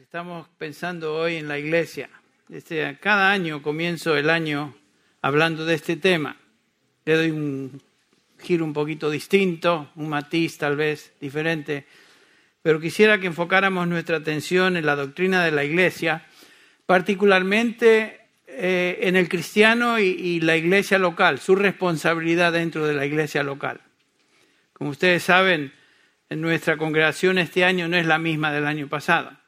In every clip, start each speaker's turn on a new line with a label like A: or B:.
A: Estamos pensando hoy en la iglesia. Este, cada año comienzo el año hablando de este tema. Le doy un giro un poquito distinto, un matiz tal vez diferente, pero quisiera que enfocáramos nuestra atención en la doctrina de la iglesia, particularmente eh, en el cristiano y, y la iglesia local, su responsabilidad dentro de la iglesia local. Como ustedes saben, en nuestra congregación este año no es la misma del año pasado.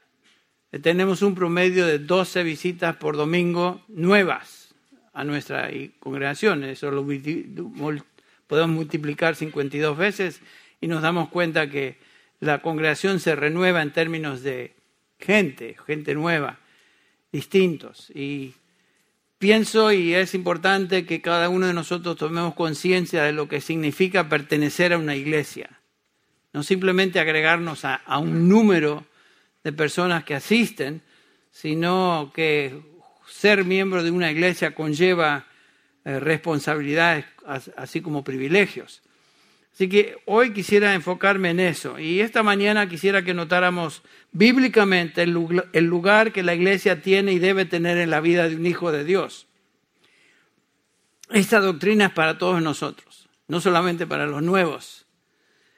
A: Tenemos un promedio de 12 visitas por domingo nuevas a nuestra congregación. Eso lo podemos multiplicar 52 veces y nos damos cuenta que la congregación se renueva en términos de gente, gente nueva, distintos. Y pienso y es importante que cada uno de nosotros tomemos conciencia de lo que significa pertenecer a una iglesia. No simplemente agregarnos a, a un número de personas que asisten, sino que ser miembro de una iglesia conlleva eh, responsabilidades así como privilegios. Así que hoy quisiera enfocarme en eso y esta mañana quisiera que notáramos bíblicamente el lugar que la iglesia tiene y debe tener en la vida de un hijo de Dios. Esta doctrina es para todos nosotros, no solamente para los nuevos.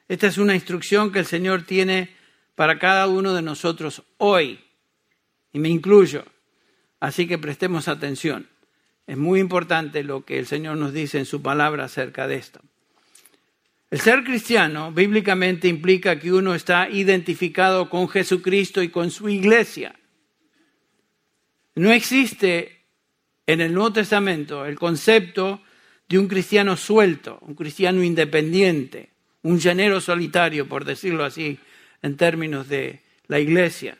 A: Esta es una instrucción que el Señor tiene para cada uno de nosotros hoy, y me incluyo. Así que prestemos atención. Es muy importante lo que el Señor nos dice en su palabra acerca de esto. El ser cristiano bíblicamente implica que uno está identificado con Jesucristo y con su iglesia. No existe en el Nuevo Testamento el concepto de un cristiano suelto, un cristiano independiente, un llanero solitario, por decirlo así, en términos de la iglesia.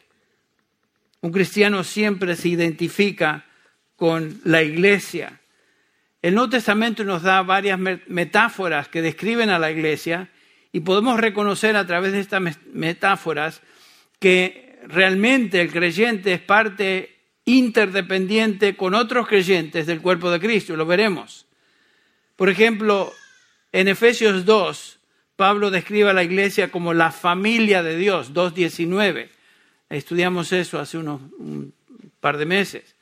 A: Un cristiano siempre se identifica con la iglesia. El Nuevo Testamento nos da varias metáforas que describen a la iglesia y podemos reconocer a través de estas metáforas que realmente el creyente es parte interdependiente con otros creyentes del cuerpo de Cristo, lo veremos. Por ejemplo, en Efesios 2, Pablo describe a la iglesia como la familia de Dios, 2.19. Estudiamos eso hace unos un par de meses.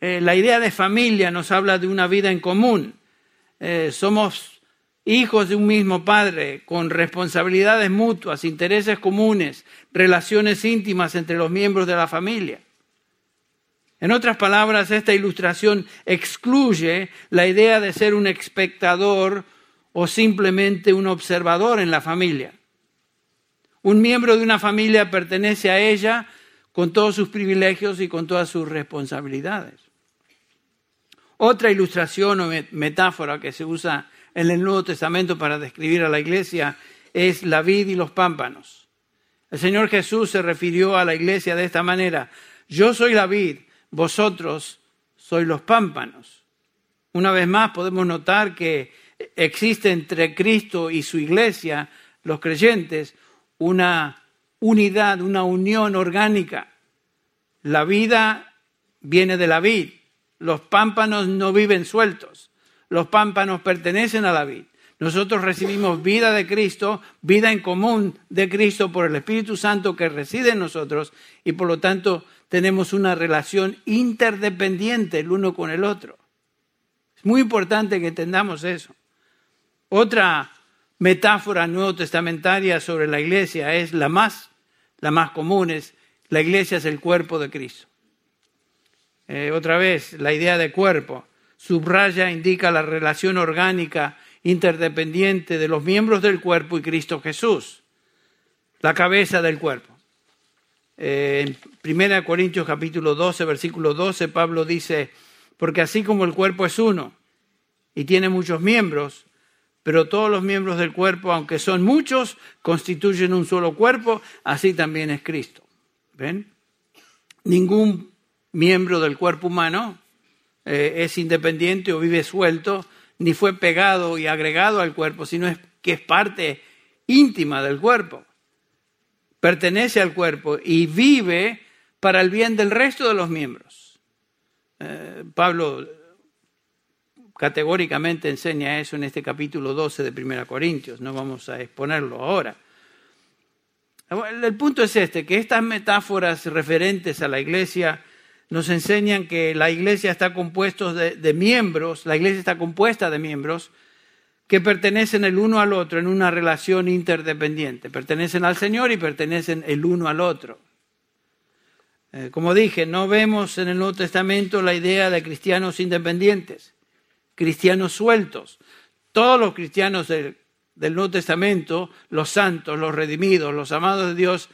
A: Eh, la idea de familia nos habla de una vida en común. Eh, somos hijos de un mismo padre, con responsabilidades mutuas, intereses comunes, relaciones íntimas entre los miembros de la familia. En otras palabras, esta ilustración excluye la idea de ser un espectador o simplemente un observador en la familia. Un miembro de una familia pertenece a ella con todos sus privilegios y con todas sus responsabilidades. Otra ilustración o metáfora que se usa en el Nuevo Testamento para describir a la iglesia es la vid y los pámpanos. El Señor Jesús se refirió a la iglesia de esta manera, yo soy la vid, vosotros sois los pámpanos. Una vez más podemos notar que existe entre Cristo y su iglesia, los creyentes, una unidad, una unión orgánica. La vida viene de la vid. Los pámpanos no viven sueltos. Los pámpanos pertenecen a la vid. Nosotros recibimos vida de Cristo, vida en común de Cristo por el Espíritu Santo que reside en nosotros y por lo tanto tenemos una relación interdependiente el uno con el otro. Es muy importante que entendamos eso. Otra metáfora nuevo testamentaria sobre la iglesia es la más, la más común, es la iglesia es el cuerpo de Cristo. Eh, otra vez, la idea de cuerpo subraya, indica la relación orgánica interdependiente de los miembros del cuerpo y Cristo Jesús, la cabeza del cuerpo. Eh, en 1 Corintios capítulo 12, versículo 12, Pablo dice, porque así como el cuerpo es uno y tiene muchos miembros, pero todos los miembros del cuerpo, aunque son muchos, constituyen un solo cuerpo, así también es Cristo. ¿Ven? Ningún miembro del cuerpo humano eh, es independiente o vive suelto, ni fue pegado y agregado al cuerpo, sino es que es parte íntima del cuerpo. Pertenece al cuerpo y vive para el bien del resto de los miembros. Eh, Pablo categóricamente enseña eso en este capítulo 12 de 1 Corintios, no vamos a exponerlo ahora. El punto es este, que estas metáforas referentes a la iglesia nos enseñan que la iglesia está compuesta de, miembros, la iglesia está compuesta de miembros que pertenecen el uno al otro en una relación interdependiente. Pertenecen al Señor y pertenecen el uno al otro. Eh, como dije, no vemos en el Nuevo Testamento la idea de cristianos independientes, cristianos sueltos. Todos los cristianos del, Nuevo Testamento, los santos, los redimidos, los amados de Dios,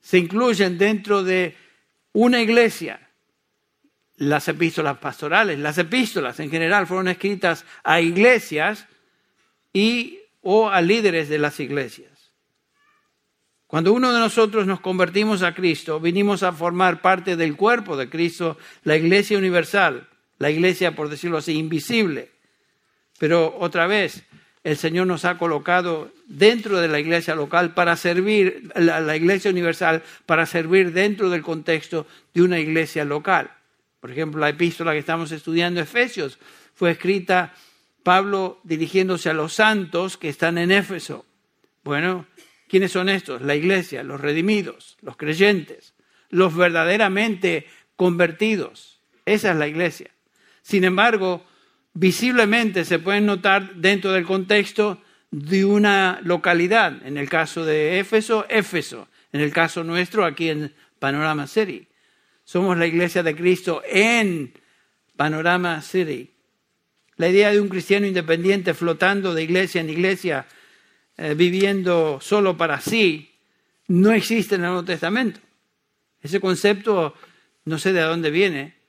A: se incluyen dentro de una iglesia. Las epístolas pastorales, las epístolas en general fueron escritas a iglesias y o a líderes de las iglesias. Cuando uno de nosotros nos convertimos a Cristo, vinimos a formar parte del cuerpo de Cristo, la iglesia universal, la iglesia, por decirlo así, invisible. Pero otra vez, el Señor nos ha colocado dentro de la iglesia local para servir, la, la, iglesia universal, para servir dentro del contexto de una iglesia local. Por ejemplo, la epístola que estamos estudiando, Efesios, fue escrita Pablo dirigiéndose a los santos que están en Éfeso. Bueno, ¿quiénes son estos? La iglesia, los redimidos, los creyentes, los verdaderamente convertidos. Esa es la iglesia. Sin embargo, visiblemente se pueden notar dentro del contexto de una localidad. En el caso de Éfeso, Éfeso. En el caso nuestro, aquí en Panorama City. Somos la iglesia de Cristo en Panorama City. La idea de un cristiano independiente flotando de iglesia en iglesia, eh, viviendo solo para sí, no existe en el Nuevo Testamento. Ese concepto no sé de dónde viene,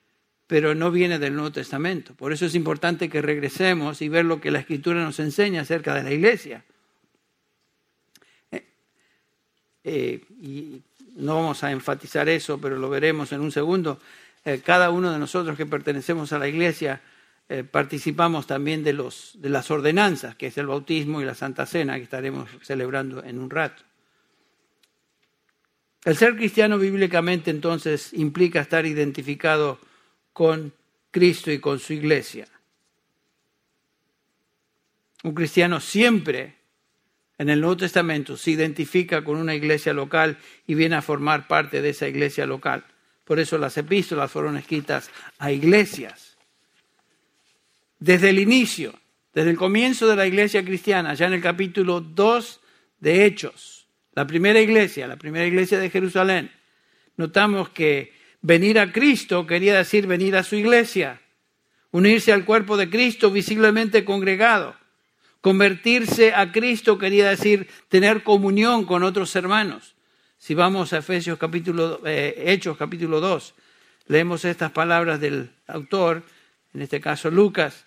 A: pero no viene del Nuevo Testamento. Por eso es importante que regresemos y ver lo que la Escritura nos enseña acerca de la iglesia. Eh, eh, y no vamos a enfatizar eso, pero lo veremos en un segundo. cada uno de nosotros que pertenecemos a la iglesia eh, participamos también de, los, de las ordenanzas, que es el bautismo y la Santa Cena, que estaremos celebrando en un rato. El ser cristiano bíblicamente entonces implica estar identificado con Cristo y con su iglesia. Un cristiano siempre en el Nuevo Testamento se identifica con una iglesia local y viene a formar parte de esa iglesia local. Por eso las epístolas fueron escritas a iglesias desde el inicio, desde el comienzo de la iglesia cristiana, ya en el capítulo 2 de Hechos, la primera iglesia, la primera iglesia de Jerusalén, notamos que venir a Cristo quería decir venir a su iglesia, unirse al cuerpo de Cristo visiblemente congregado. Convertirse a Cristo quería decir tener comunión con otros hermanos. Si vamos a Efesios capítulo, eh, Hechos capítulo 2, leemos estas palabras del autor, en este caso Lucas,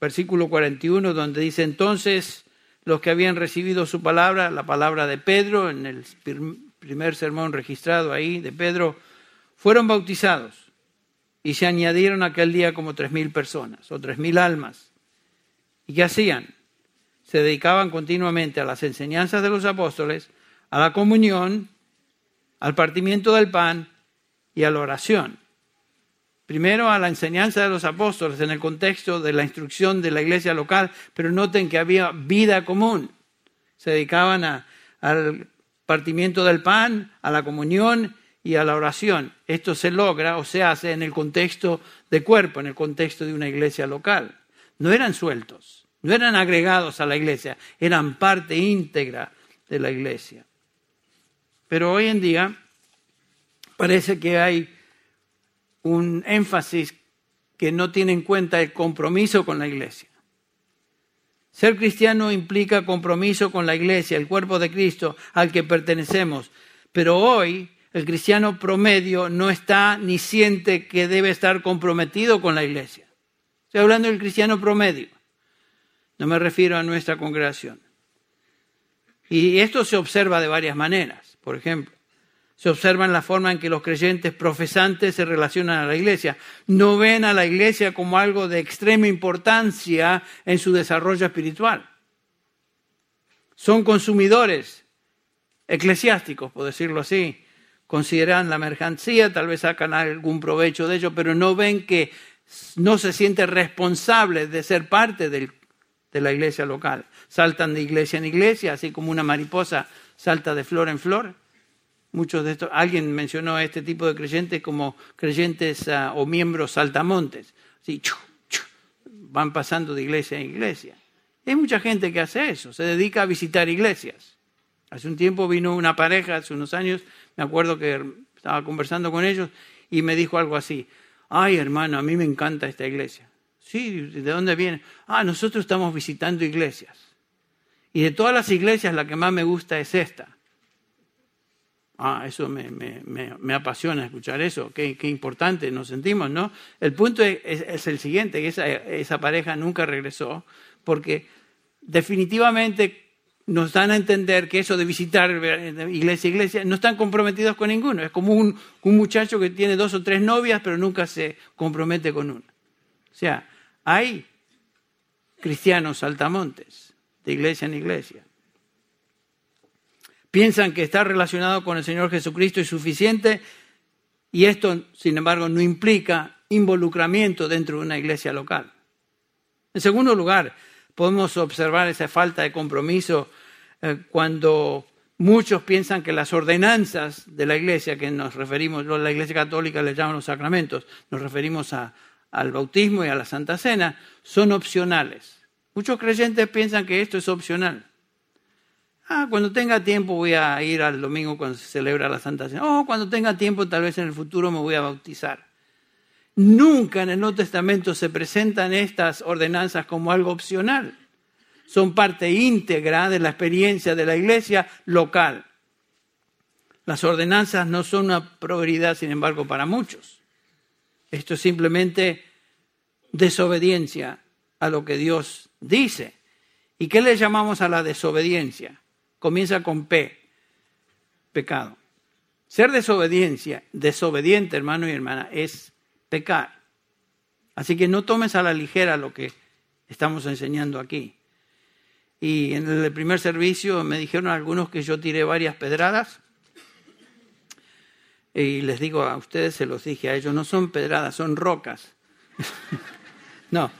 A: versículo 41, donde dice entonces los que habían recibido su palabra, la palabra de Pedro, en el primer sermón registrado ahí de Pedro, fueron bautizados y se añadieron aquel día como tres mil personas o tres mil almas. ¿Y qué hacían? Se dedicaban continuamente a las enseñanzas de los apóstoles, a la comunión, al partimiento del pan y a la oración. Primero a la enseñanza de los apóstoles en el contexto de la instrucción de la iglesia local, pero noten que había vida común. Se dedicaban al partimiento del pan, a la comunión y a la oración. Esto se logra o se hace en el contexto de cuerpo, en el contexto de una iglesia local. No eran sueltos, no eran agregados a la iglesia, eran parte íntegra de la iglesia. Pero hoy en día parece que hay un énfasis que no tiene en cuenta el compromiso con la iglesia. Ser cristiano implica compromiso con la iglesia, el cuerpo de Cristo al que pertenecemos. Pero hoy el cristiano promedio no está ni siente que debe estar comprometido con la iglesia. Estoy hablando del cristiano promedio. No me refiero a nuestra congregación. Y esto se observa de varias maneras. Por ejemplo, se observa en la forma en que los creyentes profesantes se relacionan a la iglesia. No ven a la iglesia como algo de extrema importancia en su desarrollo espiritual. Son consumidores eclesiásticos, por decirlo así. Consideran la mercancía, tal vez sacan algún provecho de ello, pero no ven que no se siente responsable de ser parte de la iglesia local. Saltan de iglesia en iglesia, así como una mariposa salta de flor en flor muchos de estos, alguien mencionó a este tipo de creyentes como creyentes ah, o miembros saltamontes. Así, van pasando de iglesia en iglesia. Hay mucha gente que hace eso, se dedica a visitar iglesias. Hace un tiempo vino una pareja, hace unos años, me acuerdo que estaba conversando con ellos y me dijo algo así, ay hermano, a mí me encanta esta iglesia. Sí, ¿de dónde viene? Ah, nosotros estamos visitando iglesias. Y de todas las iglesias la que más me gusta es esta. Ah, eso me, me, apasiona escuchar eso, qué, qué, importante nos sentimos, ¿no? El punto es, el siguiente, que esa, esa, pareja nunca regresó, porque definitivamente nos dan a entender que eso de visitar iglesia a iglesia no están comprometidos con ninguno. Es como un, un muchacho que tiene dos o tres novias, pero nunca se compromete con una. O sea, hay cristianos saltamontes, de iglesia en iglesia. Piensan que estar relacionado con el Señor Jesucristo es suficiente y esto, sin embargo, no implica involucramiento dentro de una iglesia local. En segundo lugar, podemos observar esa falta de compromiso eh, cuando muchos piensan que las ordenanzas de la iglesia, que nos referimos, la iglesia católica le llaman los sacramentos, nos referimos al bautismo y a la Santa Cena son opcionales. Muchos creyentes piensan que esto es opcional. Ah, cuando tenga tiempo voy a ir al domingo cuando se celebra la Santa Cena. Oh, cuando tenga tiempo tal vez en el futuro me voy a bautizar. Nunca en el Nuevo Testamento se presentan estas ordenanzas como algo opcional. Son parte íntegra de la experiencia de la iglesia local. Las ordenanzas no son una prioridad, sin embargo, para muchos. Esto es simplemente desobediencia a lo que Dios dice. ¿Y qué le llamamos a la desobediencia? Comienza con P, pecado. Ser desobediencia, desobediente, hermano y hermana, es pecar. Así que no tomes a la ligera lo que estamos enseñando aquí. Y en el primer servicio me dijeron algunos que yo tiré varias pedradas. Y les digo a ustedes, se los dije a ellos, no son pedradas, son rocas. no,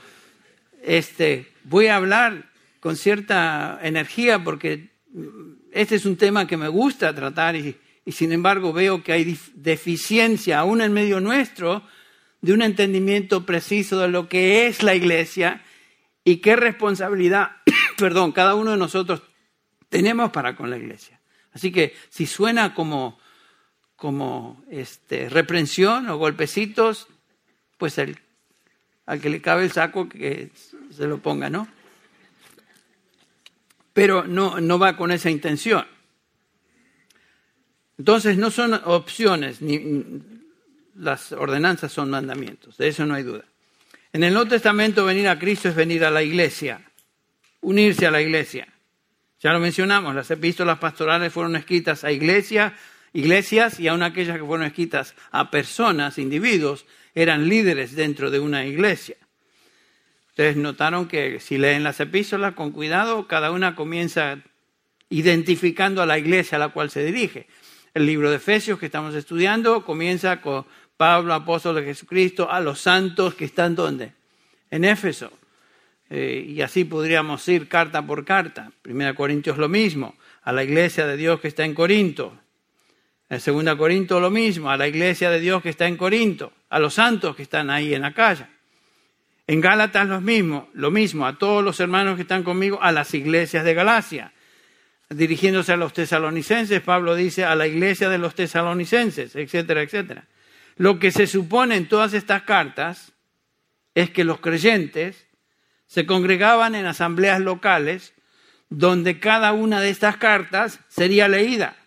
A: este, voy a hablar con cierta energía porque este es un tema que me gusta tratar y, sin embargo veo que hay deficiencia aún en medio nuestro de un entendimiento preciso de lo que es la iglesia y qué responsabilidad, perdón, cada uno de nosotros tenemos para con la iglesia. Así que si suena como, como este, reprensión o golpecitos, pues el, al que le cabe el saco que se lo ponga, ¿no? Pero no, no va con esa intención. Entonces no son opciones, ni las ordenanzas son mandamientos, de eso no hay duda. En el Nuevo Testamento venir a Cristo es venir a la iglesia, unirse a la iglesia. Ya lo mencionamos, las epístolas pastorales fueron escritas a iglesia, iglesias y aun aquellas que fueron escritas a personas, individuos, eran líderes dentro de una iglesia. Ustedes notaron que si leen las epístolas con cuidado, cada una comienza identificando a la iglesia a la cual se dirige. El libro de Efesios que estamos estudiando comienza con Pablo, apóstol de Jesucristo, a los santos que están donde? En Éfeso. Eh, y así podríamos ir carta por carta. Primera Corintios lo mismo, a la iglesia de Dios que está en Corinto. En Segunda Corinto lo mismo, a la iglesia de Dios que está en Corinto, a los santos que están ahí en la calle. En Gálatas lo mismo, lo mismo, a todos los hermanos que están conmigo, a las iglesias de Galacia. Dirigiéndose a los tesalonicenses, Pablo dice a la iglesia de los tesalonicenses, etcétera, etcétera. Lo que se supone en todas estas cartas es que los creyentes se congregaban en asambleas locales donde cada una de estas cartas sería leída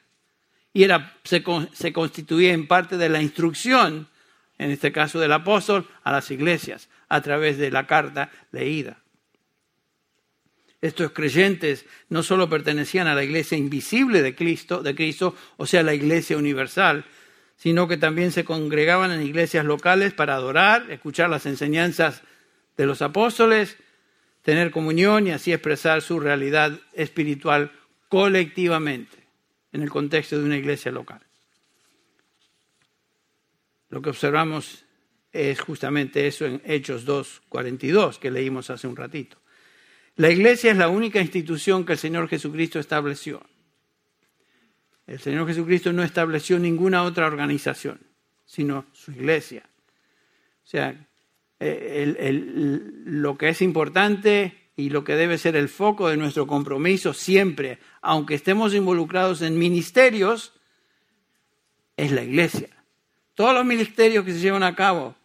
A: y era, se, se constituía en parte de la instrucción, en este caso del apóstol, a las iglesias a través de la carta leída. Estos creyentes no solo pertenecían a la iglesia invisible de Cristo, de Cristo, o sea, la iglesia universal, sino que también se congregaban en iglesias locales para adorar, escuchar las enseñanzas de los apóstoles, tener comunión y así expresar su realidad espiritual colectivamente en el contexto de una iglesia local. Lo que observamos es justamente eso en Hechos 2.42 que leímos hace un ratito. La iglesia es la única institución que el Señor Jesucristo estableció. El Señor Jesucristo no estableció ninguna otra organización, sino su iglesia. O sea, lo que es importante y lo que debe ser el foco de nuestro compromiso siempre, aunque estemos involucrados en ministerios, es la iglesia. Todos los ministerios que se llevan a cabo,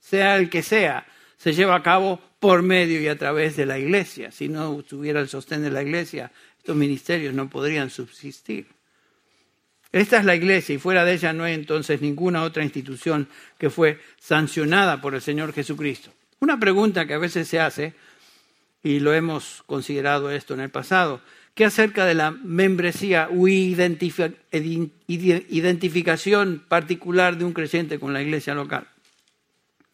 A: sea el que sea, se lleva a cabo por medio y a través de la iglesia. Si no tuviera el sostén de la iglesia, estos ministerios no podrían subsistir. Esta es la iglesia y fuera de ella no hay entonces ninguna otra institución que fue sancionada por el Señor Jesucristo. Una pregunta que a veces se hace, y lo hemos considerado esto en el pasado, ¿qué acerca de la membresía u identificación particular de un creyente con la iglesia local?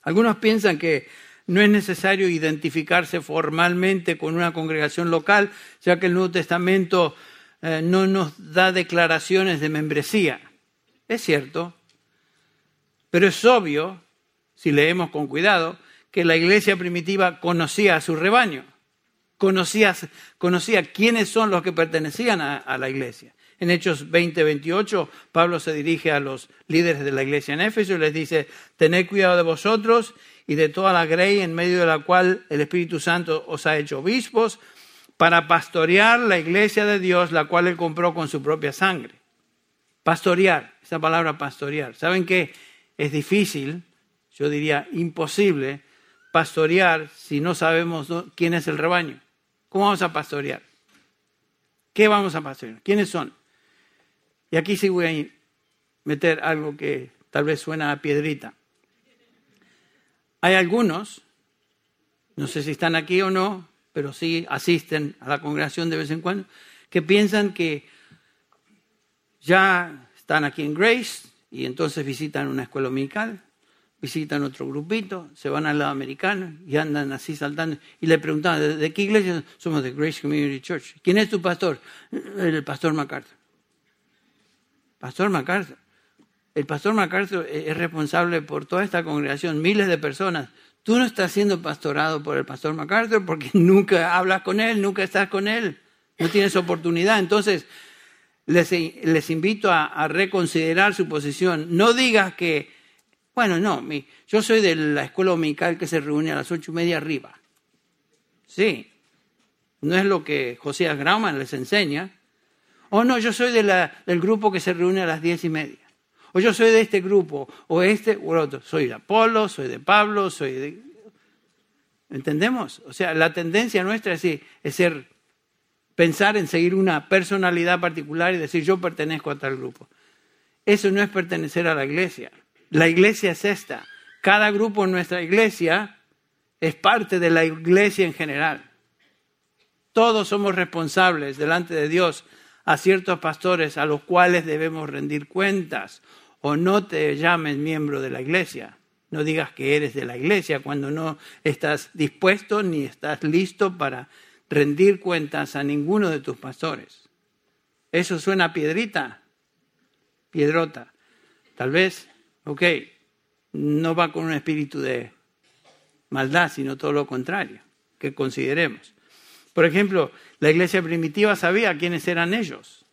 A: Algunos piensan que no es necesario identificarse formalmente con una congregación local, ya que el Nuevo Testamento eh, no nos da declaraciones de membresía. Es cierto, pero es obvio, si leemos con cuidado, que la iglesia primitiva conocía a su rebaño, conocía, conocía quiénes son los que pertenecían a, a la iglesia. En Hechos 20-28, Pablo se dirige a los líderes de la iglesia en Éfeso y les dice, tened cuidado de vosotros y de toda la grey en medio de la cual el Espíritu Santo os ha hecho obispos, para pastorear la iglesia de Dios, la cual él compró con su propia sangre. Pastorear, esa palabra pastorear. ¿Saben qué? Es difícil, yo diría imposible, pastorear si no sabemos quién es el rebaño. ¿Cómo vamos a pastorear? ¿Qué vamos a pastorear? ¿Quiénes son? Y aquí sí voy a meter algo que tal vez suena a piedrita. Hay algunos, no sé si están aquí o no, pero sí asisten a la congregación de vez en cuando, que piensan que ya están aquí en Grace y entonces visitan una escuela dominical, visitan otro grupito, se van al lado americano y andan así saltando. Y le preguntan, ¿de, qué iglesia? Somos de Grace Community Church. ¿Quién es tu pastor? El pastor MacArthur. Pastor MacArthur. El pastor MacArthur es responsable por toda esta congregación, miles de personas. Tú no estás siendo pastorado por el pastor MacArthur porque nunca hablas con él, nunca estás con él, no tienes oportunidad. Entonces, les, invito a, reconsiderar su posición. No digas que, bueno, no, yo soy de la escuela dominical que se reúne a las ocho y media arriba. Sí, no es lo que José Grauman les enseña. O no, yo soy de del grupo que se reúne a las diez y media o yo soy de este grupo, o este o otro. Soy de Apolo, soy de Pablo, soy de... ¿Entendemos? O sea, la tendencia nuestra es, es ser, pensar en seguir una personalidad particular y decir yo pertenezco a tal grupo. Eso no es pertenecer a la iglesia. La iglesia es esta. Cada grupo en nuestra iglesia es parte de la iglesia en general. Todos somos responsables delante de Dios a ciertos pastores a los cuales debemos rendir cuentas o no te llames miembro de la iglesia. No digas que eres de la iglesia cuando no estás dispuesto ni estás listo para rendir cuentas a ninguno de tus pastores. Eso suena piedrita, piedrota. Tal vez, ok, no va con un espíritu de maldad, sino todo lo contrario, que consideremos. Por ejemplo, la iglesia primitiva sabía quiénes eran ellos.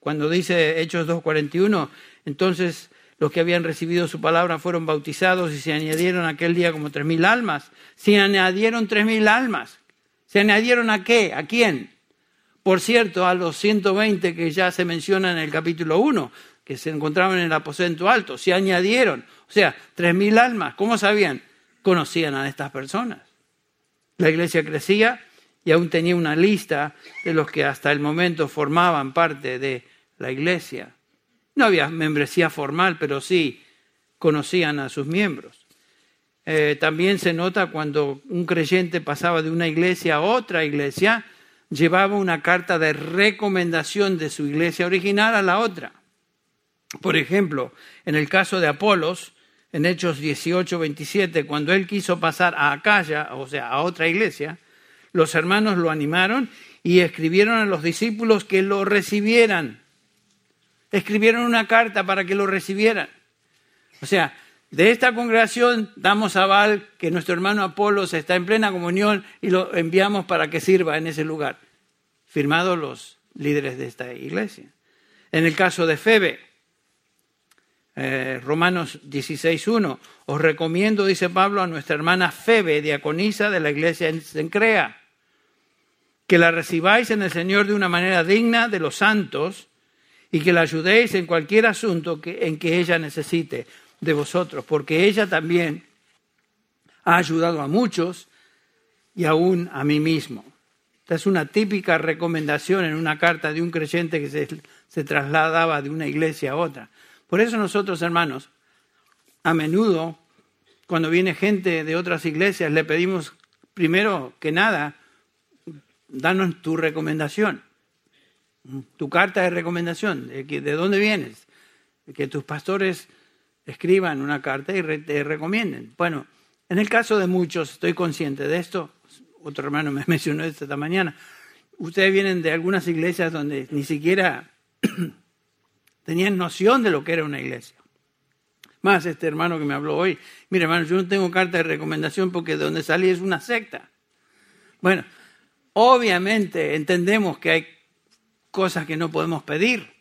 A: Cuando dice Hechos 2.41, entonces los que habían recibido su palabra fueron bautizados y se añadieron aquel día como tres mil almas. Se añadieron tres mil almas. ¿Se añadieron a qué? ¿A quién? Por cierto, a los 120 que ya se menciona en el capítulo 1, que se encontraban en el aposento alto, se añadieron. O sea, tres mil almas. ¿Cómo sabían? Conocían a estas personas. La iglesia crecía y aún tenía una lista de los que hasta el momento formaban parte de la iglesia. No había membresía formal, pero sí conocían a sus miembros. Eh, también se nota cuando un creyente pasaba de una iglesia a otra iglesia, llevaba una carta de recomendación de su iglesia original a la otra. Por ejemplo, en el caso de Apolos, en Hechos 18, 27, cuando él quiso pasar a Acaya, o sea, a otra iglesia, los hermanos lo animaron y escribieron a los discípulos que lo recibieran escribieron una carta para que lo recibieran. O sea, de esta congregación damos aval que nuestro hermano Apolos está en plena comunión y lo enviamos para que sirva en ese lugar. Firmados los líderes de esta iglesia. En el caso de Febe, eh, Romanos 16.1, os recomiendo, dice Pablo, a nuestra hermana Febe, diaconisa de la iglesia en Sencrea, que la recibáis en el Señor de una manera digna de los santos y que la ayudéis en cualquier asunto que, en que ella necesite de vosotros, porque ella también ha ayudado a muchos y aún a mí mismo. Esta es una típica recomendación en una carta de un creyente que se, se trasladaba de una iglesia a otra. Por eso nosotros, hermanos, a menudo, cuando viene gente de otras iglesias, le pedimos primero que nada, danos tu recomendación, tu carta de recomendación, de, de dónde vienes, que tus pastores escriban una carta y te recomienden. Bueno, en el caso de muchos, estoy consciente de esto, otro hermano me mencionó esto esta mañana, ustedes vienen de algunas iglesias donde ni siquiera tenían noción de lo que era una iglesia. Más este hermano que me habló hoy, mire hermano, yo no tengo carta de recomendación porque de donde salí es una secta. Bueno, obviamente entendemos que hay cosas que no podemos pedir,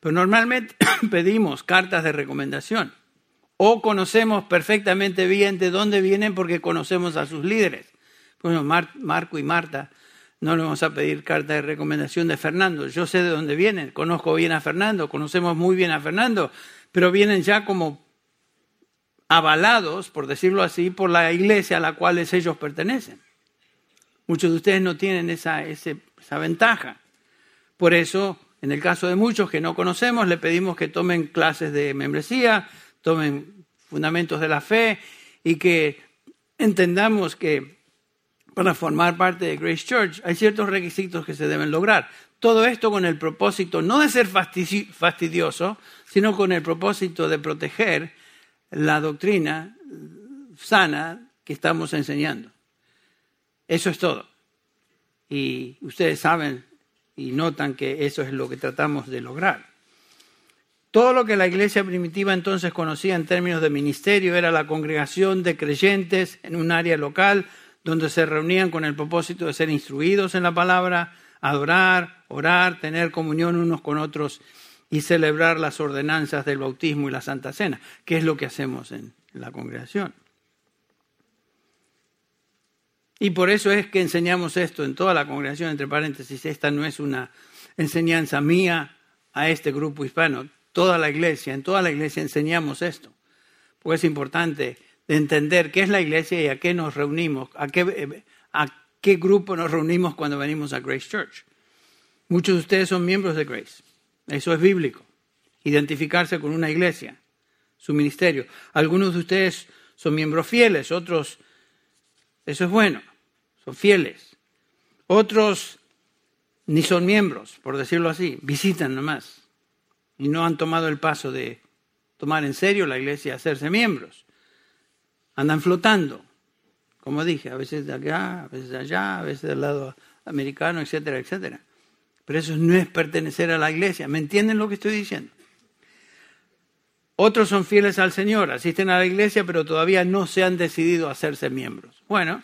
A: pero normalmente pedimos cartas de recomendación o conocemos perfectamente bien de dónde vienen porque conocemos a sus líderes. Bueno, Marco y Marta, no le vamos a pedir carta de recomendación de Fernando. Yo sé de dónde vienen, conozco bien a Fernando, conocemos muy bien a Fernando, pero vienen ya como avalados, por decirlo así, por la iglesia a la cual ellos pertenecen. Muchos de ustedes no tienen esa, esa ventaja. Por eso, en el caso de muchos que no conocemos, le pedimos que tomen clases de membresía, tomen fundamentos de la fe y que entendamos que para formar parte de Grace Church hay ciertos requisitos que se deben lograr. Todo esto con el propósito no de ser fastidioso, sino con el propósito de proteger la doctrina sana que estamos enseñando. Eso es todo. Y ustedes saben y notan que eso es lo que tratamos de lograr. Todo lo que la iglesia primitiva entonces conocía en términos de ministerio era la congregación de creyentes en un área local donde se reunían con el propósito de ser instruidos en la palabra, adorar, orar, tener comunión unos con otros y celebrar las ordenanzas del bautismo y la Santa Cena, que es lo que hacemos en la congregación. Y por eso es que enseñamos esto en toda la congregación, entre paréntesis, esta no es una enseñanza mía a este grupo hispano, toda la iglesia, en toda la iglesia enseñamos esto, porque es importante de entender qué es la iglesia y a qué nos reunimos, a qué, a qué grupo nos reunimos cuando venimos a Grace Church. Muchos de ustedes son miembros de Grace. Eso es bíblico. Identificarse con una iglesia, su ministerio. Algunos de ustedes son miembros fieles, otros, eso es bueno, son fieles. Otros ni son miembros, por decirlo así, visitan nomás. Y no han tomado el paso de tomar en serio la iglesia y hacerse miembros andan flotando, como dije, a veces de acá, a veces de allá, a veces del lado americano, etcétera, etcétera. Pero eso no es pertenecer a la iglesia. ¿Me entienden lo que estoy diciendo? Otros son fieles al Señor, asisten a la iglesia, pero todavía no se han decidido a hacerse miembros. Bueno,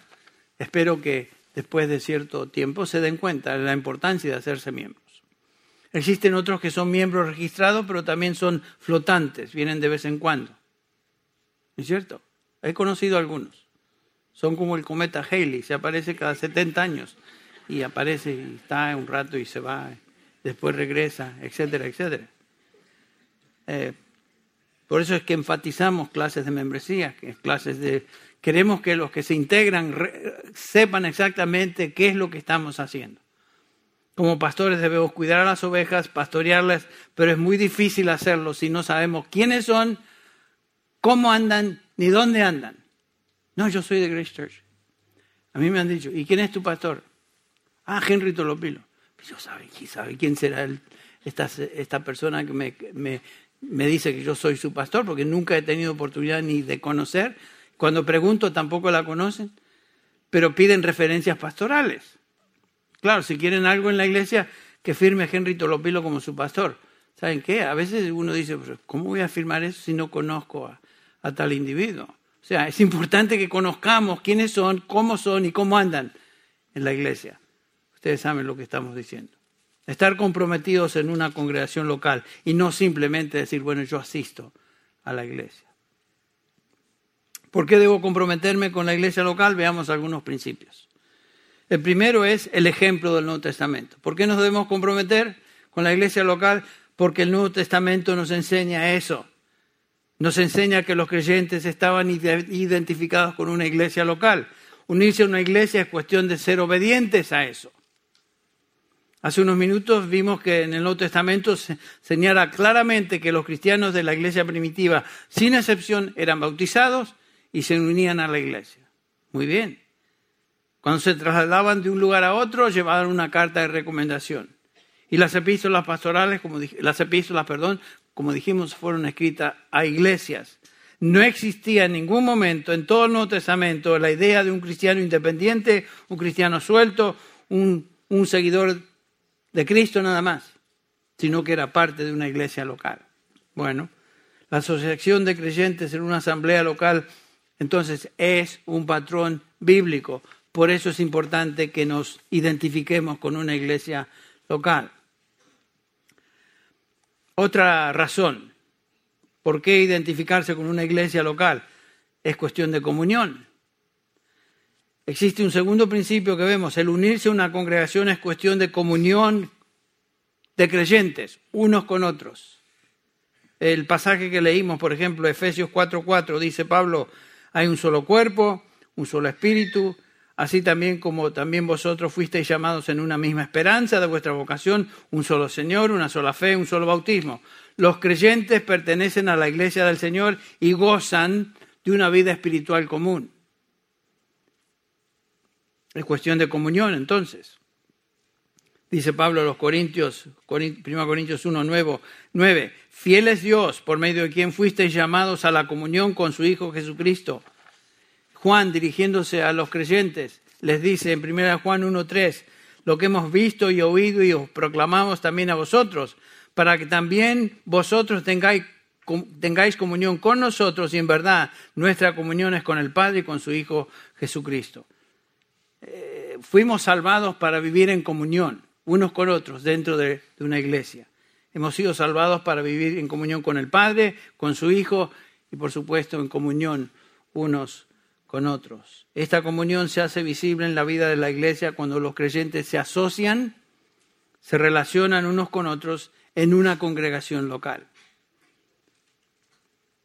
A: espero que después de cierto tiempo se den cuenta de la importancia de hacerse miembros. Existen otros que son miembros registrados, pero también son flotantes, vienen de vez en cuando. ¿No es cierto? He conocido algunos. Son como el cometa Haley, se aparece cada 70 años y aparece y está un rato y se va, después regresa, etcétera, etcétera. Eh, por eso es que enfatizamos clases de membresía, clases de... Queremos que los que se integran sepan exactamente qué es lo que estamos haciendo. Como pastores debemos cuidar a las ovejas, pastorearlas, pero es muy difícil hacerlo si no sabemos quiénes son, cómo andan ni dónde andan. No, yo soy de Grace Church. A mí me han dicho, ¿y quién es tu pastor? Ah, Henry Tolopilo. Yo sabe, sabe quién será esta, esta, persona que me, me, me dice que yo soy su pastor, porque nunca he tenido oportunidad ni de conocer. Cuando pregunto tampoco la conocen, pero piden referencias pastorales. Claro, si quieren algo en la iglesia, que firme Henry Tolopilo como su pastor. ¿Saben qué? A veces uno dice, ¿cómo voy a firmar eso si no conozco a, a tal individuo. O sea, es importante que conozcamos quiénes son, cómo son y cómo andan en la iglesia. Ustedes saben lo que estamos diciendo. estar comprometidos en una congregación local y no simplemente decir, bueno, yo asisto a la iglesia. ¿Por qué debo comprometerme con la iglesia local? Veamos algunos principios. El primero es el ejemplo del Nuevo Testamento. ¿Por qué nos debemos comprometer con la iglesia local? Porque el Nuevo Testamento nos enseña eso. Nos enseña que los creyentes estaban identificados con una iglesia local. Unirse a una iglesia es cuestión de ser obedientes a eso. Hace unos minutos vimos que en el Nuevo Testamento se señala claramente que los cristianos de la iglesia primitiva, sin excepción, eran bautizados y se unían a la iglesia. Muy bien. Cuando se trasladaban de un lugar a otro, llevaban una carta de recomendación. Y las epístolas pastorales, como las epístolas, perdón, como dijimos, fueron escritas a iglesias. No existía en ningún momento en todo el Nuevo Testamento la idea de un cristiano independiente, un cristiano suelto, un, un seguidor de Cristo nada más, sino que era parte de una iglesia local. Bueno, la asociación de creyentes en una asamblea local entonces es un patrón bíblico. Por eso es importante que nos identifiquemos con una iglesia local. Otra razón, ¿por qué identificarse con una iglesia local? Es cuestión de comunión. Existe un segundo principio que vemos, el unirse a una congregación es cuestión de comunión de creyentes, unos con otros. El pasaje que leímos, por ejemplo, Efesios 4:4, dice Pablo, hay un solo cuerpo, un solo espíritu, así también como también vosotros fuisteis llamados en una misma esperanza de vuestra vocación, un solo Señor, una sola fe, un solo bautismo. Los creyentes pertenecen a la iglesia del Señor y gozan de una vida espiritual común. Es cuestión de comunión entonces. Dice Pablo a los Corintios, 1 Corintios 1, 9, fiel es Dios por medio de quien fuisteis llamados a la comunión con su Hijo Jesucristo. Juan, dirigiéndose a los creyentes, les dice en 1 Juan 1, 3, lo que hemos visto y oído y os proclamamos también a vosotros, para que también vosotros tengáis, tengáis comunión con nosotros y en verdad nuestra comunión es con el Padre y con su Hijo Jesucristo. Eh, fuimos salvados para vivir en comunión unos con otros dentro de, una iglesia. Hemos sido salvados para vivir en comunión con el Padre, con su Hijo y por supuesto en comunión unos con otros. Esta comunión se hace visible en la vida de la iglesia cuando los creyentes se asocian, se relacionan unos con otros en una congregación local.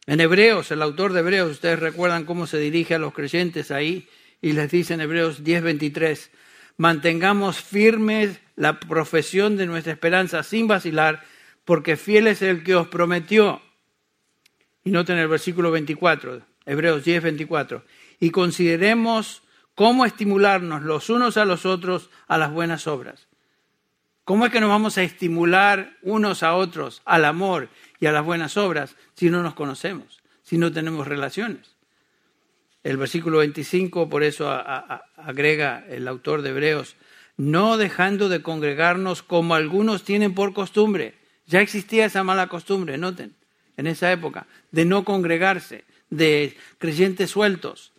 A: En Hebreos, el autor de Hebreos, ustedes recuerdan cómo se dirige a los creyentes ahí y les dice en Hebreos 10:23, mantengamos firmes la profesión de nuestra esperanza sin vacilar, porque fiel es el que os prometió. Y noten el versículo 24, Hebreos 10, 24. Y consideremos cómo estimularnos los unos a los otros a las buenas obras. ¿Cómo es que nos vamos a estimular unos a otros al amor y a las buenas obras si no nos conocemos, si no tenemos relaciones? El versículo 25, por eso agrega el autor de Hebreos, no dejando de congregarnos como algunos tienen por costumbre. Ya existía esa mala costumbre, noten, en esa época, de no congregarse, de creyentes sueltos,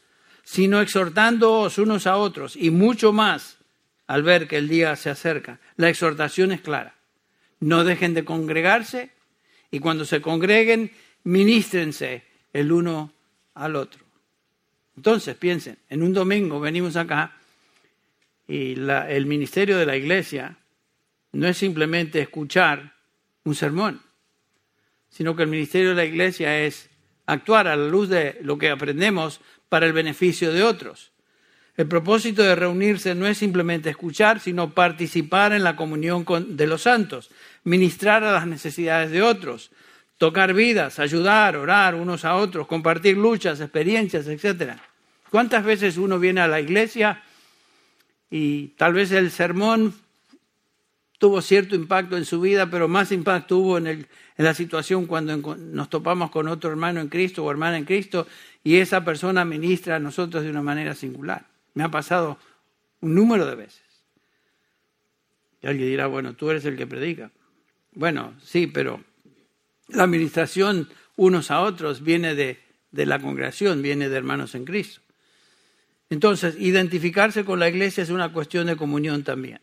A: sino exhortándoos unos a otros y mucho más al ver que el día se acerca. La exhortación es clara. No dejen de congregarse y cuando se congreguen, ministrense el uno al otro. Entonces, piensen, en un domingo venimos acá y el ministerio de la iglesia no es simplemente escuchar un sermón, sino que el ministerio de la iglesia es actuar a la luz de lo que aprendemos para el beneficio de otros. El propósito de reunirse no es simplemente escuchar, sino participar en la comunión de los santos, ministrar a las necesidades de otros, tocar vidas, ayudar, orar unos a otros, compartir luchas, experiencias, etc. ¿Cuántas veces uno viene a la iglesia y tal vez el sermón tuvo cierto impacto en su vida, pero más impacto hubo en, en la situación cuando nos topamos con otro hermano en Cristo o hermana en Cristo y esa persona ministra a nosotros de una manera singular. Me ha pasado un número de veces. Y alguien dirá, bueno, tú eres el que predica. Bueno, sí, pero la administración unos a otros viene de, de la congregación, viene de hermanos en Cristo. Entonces, identificarse con la iglesia es una cuestión de comunión también.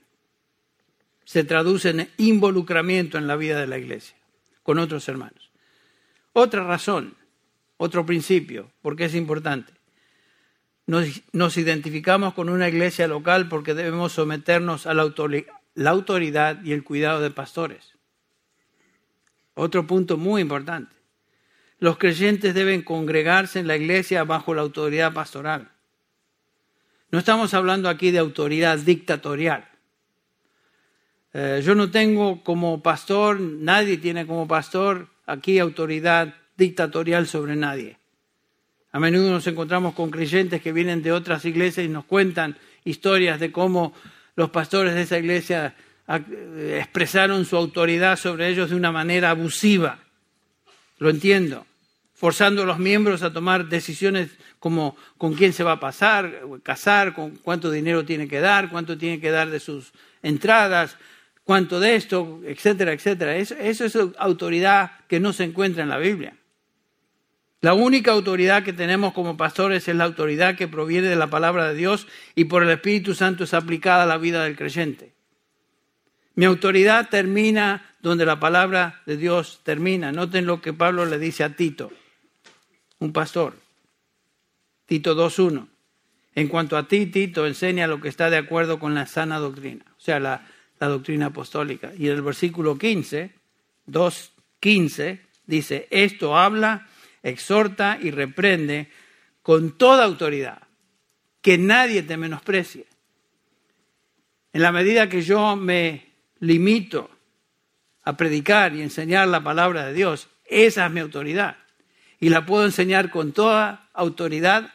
A: se traduce en involucramiento en la vida de la iglesia, con otros hermanos. Otra razón, otro principio, porque es importante. Nos, identificamos con una iglesia local porque debemos someternos a la, la autoridad y el cuidado de pastores. Otro punto muy importante. Los creyentes deben congregarse en la iglesia bajo la autoridad pastoral. No estamos hablando aquí de autoridad dictatorial. Eh, yo no tengo como pastor, nadie tiene como pastor aquí autoridad dictatorial sobre nadie. A menudo nos encontramos con creyentes que vienen de otras iglesias y nos cuentan historias de cómo los pastores de esa iglesia expresaron su autoridad sobre ellos de una manera abusiva. Lo entiendo. Forzando a los miembros a tomar decisiones como con quién se va a pasar, casar, con cuánto dinero tiene que dar, cuánto tiene que dar de sus entradas, cuánto de esto, etcétera, etcétera. Eso, eso es autoridad que no se encuentra en la Biblia. La única autoridad que tenemos como pastores es la autoridad que proviene de la palabra de Dios y por el Espíritu Santo es aplicada a la vida del creyente. Mi autoridad termina donde la palabra de Dios termina. Noten lo que Pablo le dice a Tito, un pastor. Tito 2.1. En cuanto a ti, Tito, enseña lo que está de acuerdo con la sana doctrina, o sea, la, la doctrina apostólica. Y en el versículo 15, 2.15, dice, esto habla exhorta y reprende con toda autoridad, que nadie te menosprecie. En la medida que yo me limito a predicar y enseñar la palabra de Dios, esa es mi autoridad. Y la puedo enseñar con toda autoridad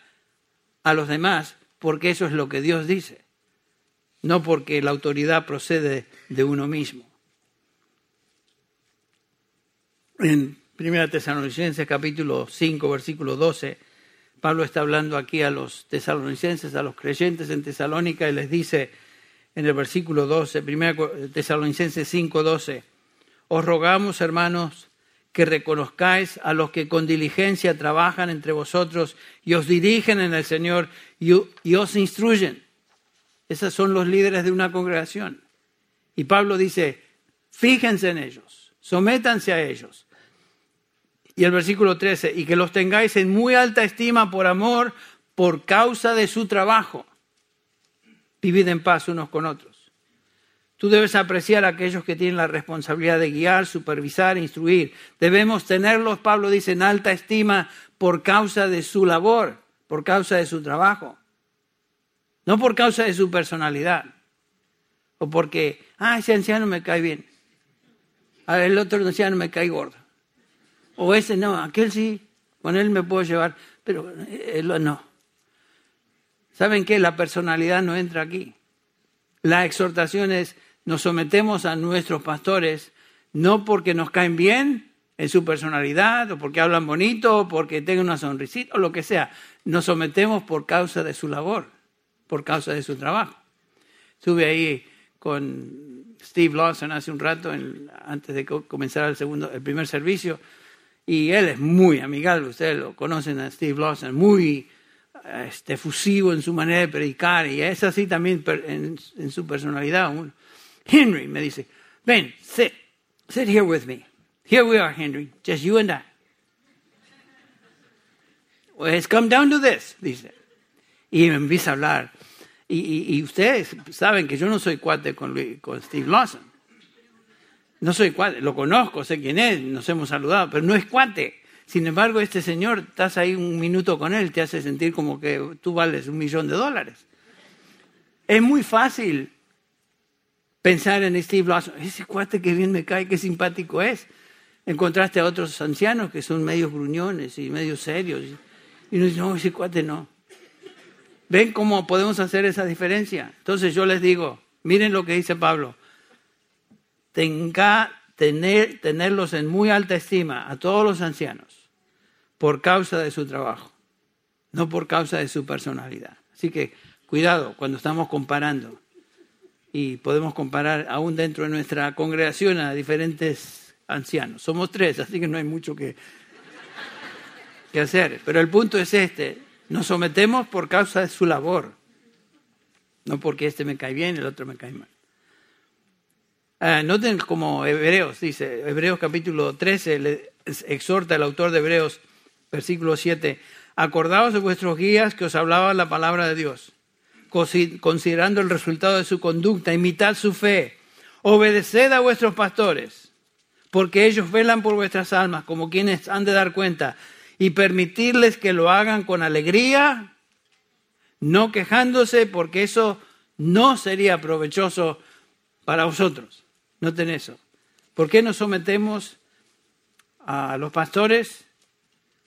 A: a los demás, porque eso es lo que Dios dice, no porque la autoridad procede de uno mismo. En Primera Tesalonicenses capítulo 5 versículo 12, Pablo está hablando aquí a los tesalonicenses, a los creyentes en Tesalónica y les dice en el versículo 12, Primera Tesalonicenses 5, 12, os rogamos hermanos que reconozcáis a los que con diligencia trabajan entre vosotros y os dirigen en el Señor y, y os instruyen. Esos son los líderes de una congregación. Y Pablo dice, fíjense en ellos, sométanse a ellos y el versículo 13, y que los tengáis en muy alta estima por amor, por causa de su trabajo. Vivid en paz unos con otros. Tú debes apreciar a aquellos que tienen la responsabilidad de guiar, supervisar, instruir. Debemos tenerlos, Pablo dice, en alta estima por causa de su labor, por causa de su trabajo. No por causa de su personalidad. O porque, ah, ese anciano me cae bien. A el otro anciano me cae gordo. O ese no, aquel sí, con él me puedo llevar, pero él no. ¿Saben qué? La personalidad no entra aquí. La exhortación es, nos sometemos a nuestros pastores no porque nos caen bien en su personalidad, o porque hablan bonito, o porque tengan una sonrisita, o lo que sea. Nos sometemos por causa de su labor, por causa de su trabajo. Estuve ahí con Steve Lawson hace un rato, antes de comenzar el, segundo, el primer servicio, y él es muy amigable, ustedes lo conocen a Steve Lawson, muy este, efusivo en su manera de predicar y es así también en, su personalidad. Henry me dice, ven, sit, sit here with me. Here we are, Henry, just you and I. Well, it's come down to this, dice. Y me empieza a hablar. Y, ustedes saben que yo no soy cuate con, con Steve Lawson. No soy cuate, lo conozco, sé quién es, nos hemos saludado, pero no es cuate. Sin embargo, este señor, estás ahí un minuto con él, te hace sentir como que tú vales un millón de dólares. Es muy fácil pensar en Steve Lawson, ese cuate que bien me cae, qué simpático es. Encontraste a otros ancianos que son medios gruñones y medios serios. Y dice, no, ese cuate no. ¿Ven cómo podemos hacer esa diferencia? Entonces yo les digo, miren lo que dice Pablo tenga, tener, tenerlos en muy alta estima a todos los ancianos por causa de su trabajo, no por causa de su personalidad. Así que cuidado cuando estamos comparando y podemos comparar aún dentro de nuestra congregación a diferentes ancianos. Somos tres, así que no hay mucho que, que hacer. Pero el punto es este, nos sometemos por causa de su labor, no porque este me cae bien el otro me cae mal. Ah, noten como Hebreos, dice, Hebreos capítulo 13, le exhorta el autor de Hebreos, versículo 7, acordaos de vuestros guías que os hablaba la palabra de Dios, considerando el resultado de su conducta, imitad su fe, obedeced a vuestros pastores, porque ellos velan por vuestras almas como quienes han de dar cuenta, y permitirles que lo hagan con alegría, no quejándose, porque eso no sería provechoso para vosotros. Noten eso. ¿Por qué nos sometemos a los pastores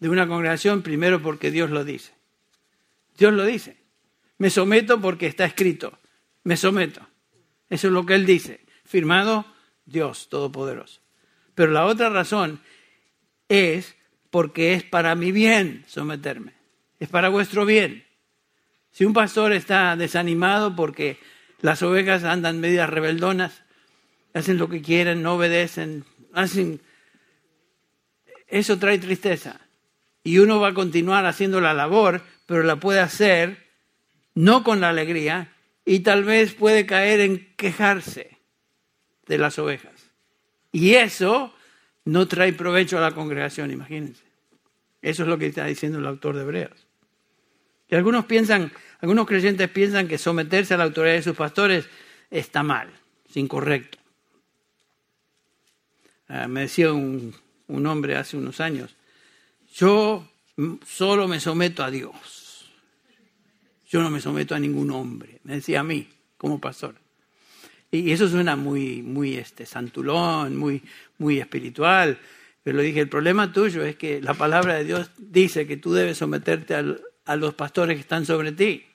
A: de una congregación? Primero porque Dios lo dice. Dios lo dice. Me someto porque está escrito. Me someto. Eso es lo que Él dice. Firmado Dios Todopoderoso. Pero la otra razón es porque es para mi bien someterme. Es para vuestro bien. Si un pastor está desanimado porque las ovejas andan medias rebeldonas, hacen lo que quieren, no obedecen, hacen... Eso trae tristeza. Y uno va a continuar haciendo la labor, pero la puede hacer no con la alegría y tal vez puede caer en quejarse de las ovejas. Y eso no trae provecho a la congregación, imagínense. Eso es lo que está diciendo el autor de Hebreos. Y algunos piensan, algunos creyentes piensan que someterse a la autoridad de sus pastores está mal, es incorrecto. Ah, me decía un, un hombre hace unos años, yo solo me someto a Dios. Yo no me someto a ningún hombre, me decía a mí como pastor. Y eso suena muy, muy este, santulón, muy, muy espiritual. Pero le dije, el problema tuyo es que la palabra de Dios dice que tú debes someterte al, a los pastores que están sobre ti.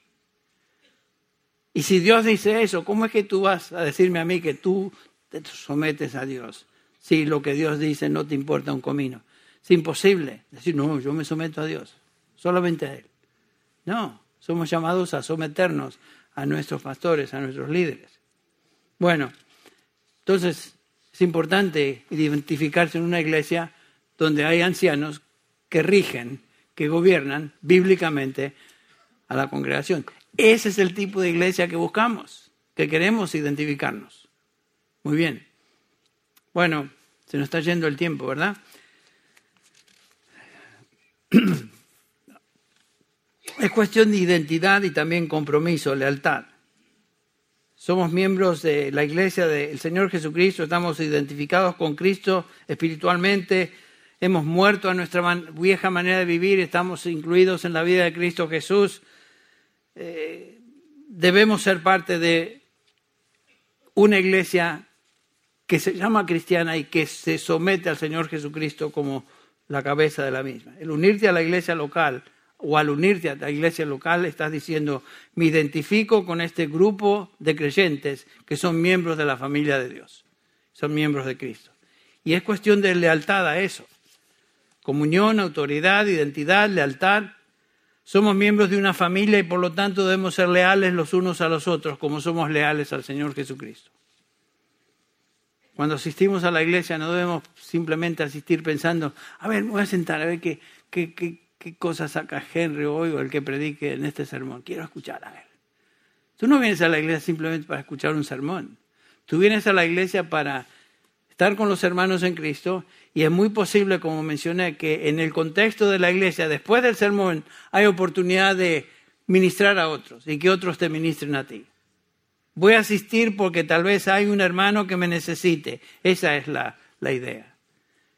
A: Y si Dios dice eso, ¿cómo es que tú vas a decirme a mí que tú te sometes a Dios? Si lo que Dios dice no te importa un comino. Es imposible decir, no, yo me someto a Dios, solamente a Él. No, somos llamados a someternos a nuestros pastores, a nuestros líderes. Bueno, entonces es importante identificarse en una iglesia donde hay ancianos que rigen que gobiernan bíblicamente a la congregación. Ese es el tipo de iglesia que buscamos, que queremos identificarnos. Muy bien. Bueno, se nos está yendo el tiempo, ¿verdad? Es cuestión de identidad y también compromiso, lealtad. Somos miembros de la iglesia del Señor Jesucristo, estamos identificados con Cristo espiritualmente, hemos muerto a nuestra vieja manera de vivir, estamos incluidos en la vida de Cristo Jesús, eh, debemos ser parte de una iglesia que se llama cristiana y que se somete al Señor Jesucristo como la cabeza de la misma. El unirte a la iglesia local o al unirte a la iglesia local estás diciendo, me identifico con este grupo de creyentes que son miembros de la familia de Dios, son miembros de Cristo. Y es cuestión de lealtad a eso comunión, autoridad, identidad, lealtad. Somos miembros de una familia y por lo tanto debemos ser leales los unos a los otros como somos leales al Señor Jesucristo. Cuando asistimos a la iglesia no debemos simplemente asistir pensando, a ver, me voy a sentar a ver qué, qué, qué, qué cosa saca Henry hoy o el que predique en este sermón. Quiero escuchar a él. Tú no vienes a la iglesia simplemente para escuchar un sermón. Tú vienes a la iglesia para estar con los hermanos en Cristo y es muy posible, como mencioné, que en el contexto de la iglesia, después del sermón, hay oportunidad de ministrar a otros y que otros te ministren a ti. Voy a asistir porque tal vez hay un hermano que me necesite. Esa es la, la idea.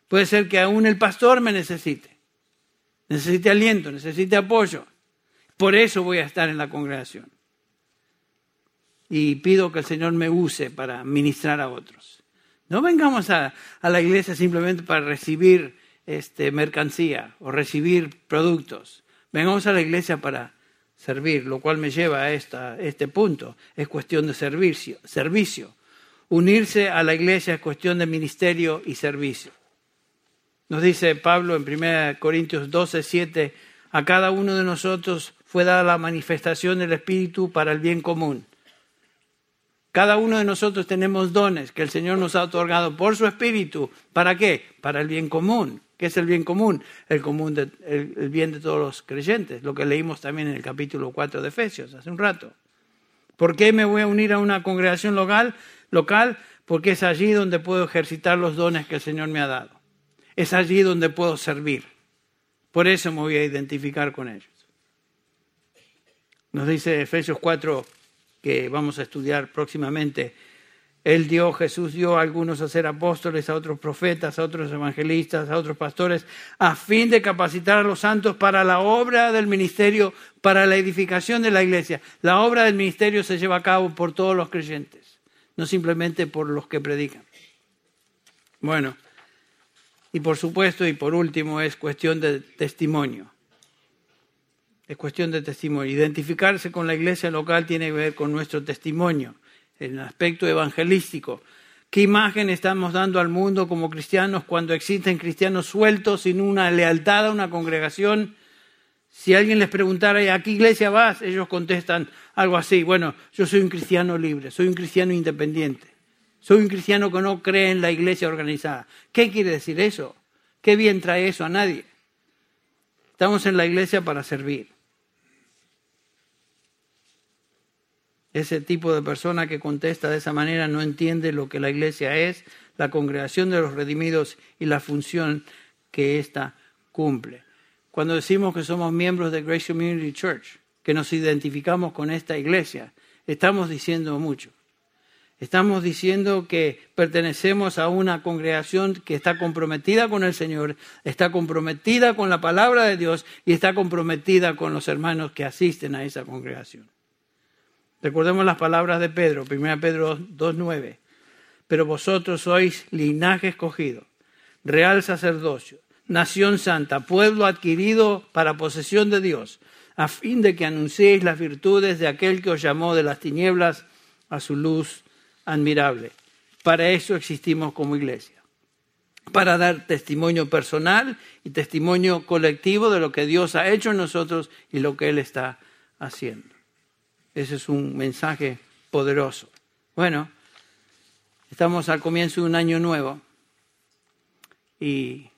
A: Puede ser que aún el pastor me necesite. Necesite aliento, necesite apoyo. Por eso voy a estar en la congregación. Y pido que el Señor me use para ministrar a otros. No vengamos a, la iglesia simplemente para recibir este, mercancía o recibir productos. Vengamos a la iglesia para servir, lo cual me lleva a este punto. Es cuestión de servicio, servicio. Unirse a la iglesia es cuestión de ministerio y servicio. Nos dice Pablo en 1 Corintios 12, 7, a cada uno de nosotros fue dada la manifestación del Espíritu para el bien común. Cada uno de nosotros tenemos dones que el Señor nos ha otorgado por su Espíritu. ¿Para qué? Para el bien común. ¿Qué es el bien común? El, común el, bien de todos los creyentes, lo que leímos también en el capítulo 4 de Efesios hace un rato. ¿Por qué me voy a unir a una congregación local? local? porque es allí donde puedo ejercitar los dones que el Señor me ha dado. Es allí donde puedo servir. Por eso me voy a identificar con ellos. Nos dice Efesios 4, que vamos a estudiar próximamente, él dio, Jesús dio a algunos a ser apóstoles, a otros profetas, a otros evangelistas, a otros pastores, a fin de capacitar a los santos para la obra del ministerio, para la edificación de la iglesia. La obra del ministerio se lleva a cabo por todos los creyentes, no simplemente por los que predican. Bueno, y por supuesto, y por último, es cuestión de testimonio. Es cuestión de testimonio. Identificarse con la iglesia local tiene que ver con nuestro testimonio en el aspecto evangelístico. ¿Qué imagen estamos dando al mundo como cristianos cuando existen cristianos sueltos sin una lealtad a una congregación? Si alguien les preguntara, ¿a qué iglesia vas? Ellos contestan algo así, bueno, yo soy un cristiano libre, soy un cristiano independiente, soy un cristiano que no cree en la iglesia organizada. ¿Qué quiere decir eso? ¿Qué bien trae eso a nadie? Estamos en la iglesia para servir. Ese tipo de persona que contesta de esa manera no entiende lo que la iglesia es, la congregación de los redimidos y la función que ésta cumple. Cuando decimos que somos miembros de Grace Community Church, que nos identificamos con esta iglesia, estamos diciendo mucho. Estamos diciendo que pertenecemos a una congregación que está comprometida con el Señor, está comprometida con la palabra de Dios y está comprometida con los hermanos que asisten a esa congregación. Recordemos las palabras de Pedro, 1 Pedro 2.9. Pero vosotros sois linaje escogido, real sacerdocio, nación santa, pueblo adquirido para posesión de Dios, a fin de que anunciéis las virtudes de aquel que os llamó de las tinieblas a su luz admirable. Para eso existimos como iglesia, para dar testimonio personal y testimonio colectivo de lo que Dios ha hecho en nosotros y lo que Él está haciendo. Ese es un mensaje poderoso. Bueno, estamos al comienzo de un año nuevo y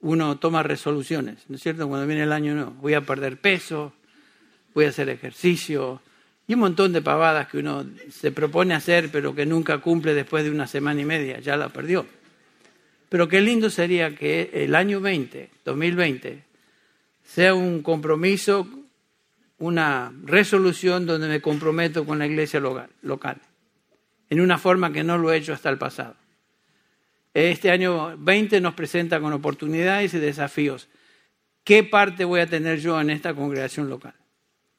A: uno toma resoluciones, ¿no es cierto? Cuando viene el año nuevo, voy a perder peso, voy a hacer ejercicio y un montón de pavadas que uno se propone hacer pero que nunca cumple después de una semana y media, ya la perdió. Pero qué lindo sería que el año 20, 2020, sea un compromiso una resolución donde me comprometo con la iglesia local, en una forma que no lo he hecho hasta el pasado. Este año 20 nos presenta con oportunidades y desafíos. ¿Qué parte voy a tener yo en esta congregación local?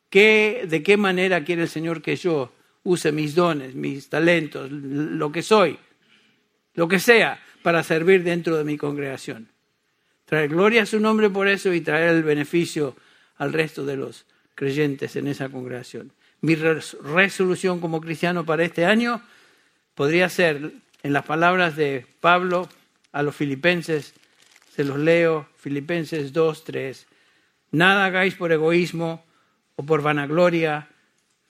A: ¿Qué, ¿De qué manera quiere el Señor que yo use mis dones, mis talentos, lo que soy, lo que sea, para servir dentro de mi congregación? Traer gloria a su nombre por eso y traer el beneficio al resto de los creyentes en esa congregación. Mi resolución como cristiano para este año podría ser, en las palabras de Pablo a los filipenses, se los leo, Filipenses 2, 3, nada hagáis por egoísmo o por vanagloria,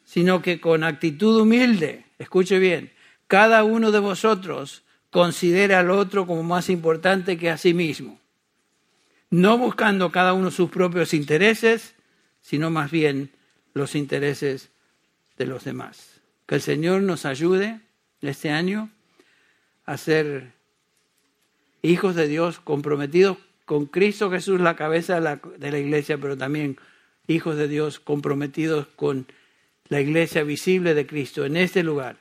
A: sino que con actitud humilde, escuche bien, cada uno de vosotros considere al otro como más importante que a sí mismo, no buscando cada uno sus propios intereses, sino más bien los intereses de los demás. Que el Señor nos ayude este año a ser hijos de Dios comprometidos con Cristo Jesús, la cabeza de la, de la, iglesia, pero también hijos de Dios comprometidos con la iglesia visible de Cristo en este lugar,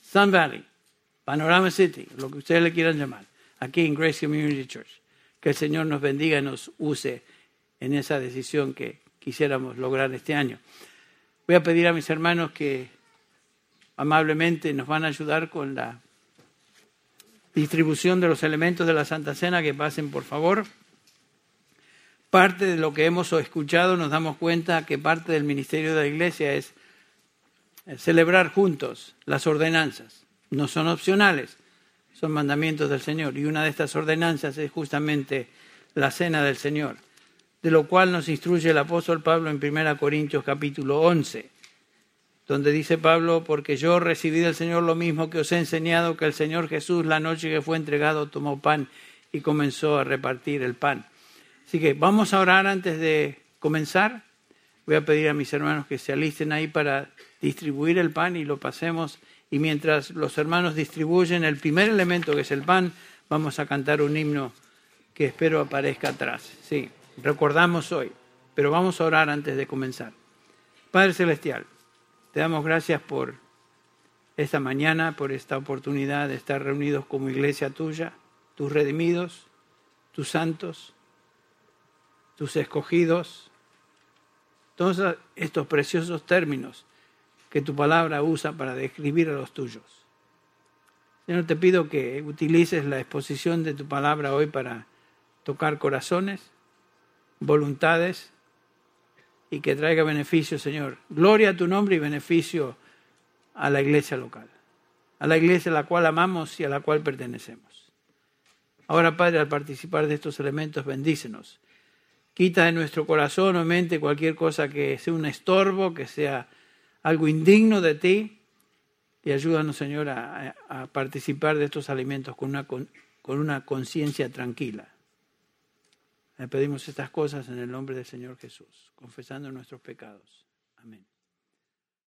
A: Sun Valley, Panorama City, lo que ustedes le quieran llamar, aquí en Grace Community Church. Que el Señor nos bendiga y nos use en esa decisión que quisiéramos lograr este año. Voy a pedir a mis hermanos que amablemente nos van a ayudar con la distribución de los elementos de la Santa Cena, que pasen por favor. Parte de lo que hemos escuchado nos damos cuenta que parte del ministerio de la Iglesia es celebrar juntos las ordenanzas. No son opcionales, son mandamientos del Señor. Y una de estas ordenanzas es justamente la cena del Señor de lo cual nos instruye el apóstol Pablo en 1 Corintios capítulo 11, donde dice Pablo, porque yo recibí del Señor lo mismo que os he enseñado, que el Señor Jesús la noche que fue entregado tomó pan y comenzó a repartir el pan. Así que vamos a orar antes de comenzar. Voy a pedir a mis hermanos que se alisten ahí para distribuir el pan y lo pasemos y mientras los hermanos distribuyen el primer elemento que es el pan, vamos a cantar un himno que espero aparezca atrás. Sí, recordamos hoy, pero vamos a orar antes de comenzar. Padre Celestial, te damos gracias por esta mañana, por esta oportunidad de estar reunidos como iglesia tuya, tus redimidos, tus santos, tus escogidos, todos estos preciosos términos que tu palabra usa para describir a los tuyos. Señor, te pido que utilices la exposición de tu palabra hoy para tocar corazones, voluntades y que traiga beneficio, Señor. Gloria a tu nombre y beneficio a la iglesia local, a la iglesia a la cual amamos y a la cual pertenecemos. Ahora, Padre, al participar de estos elementos, bendícenos. Quita de nuestro corazón o mente cualquier cosa que sea un estorbo, que sea algo indigno de ti. Y ayúdanos, Señor, a, participar de estos alimentos con una, con una conciencia tranquila. Le pedimos estas cosas en el nombre del Señor Jesús, confesando nuestros pecados. Amén.